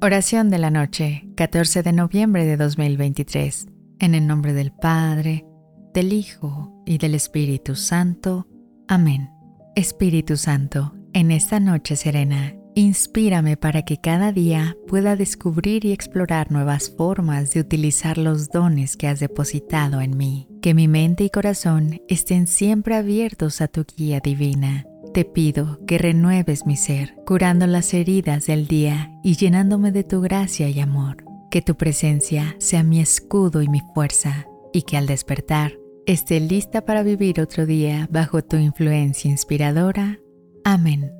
Oración de la noche, 14 de noviembre de 2023. En el nombre del Padre, del Hijo y del Espíritu Santo. Amén. Espíritu Santo, en esta noche serena, inspírame para que cada día pueda descubrir y explorar nuevas formas de utilizar los dones que has depositado en mí. Que mi mente y corazón estén siempre abiertos a tu guía divina te pido que renueves mi ser, curando las heridas del día y llenándome de tu gracia y amor. Que tu presencia sea mi escudo y mi fuerza, y que al despertar esté lista para vivir otro día bajo tu influencia inspiradora. Amén.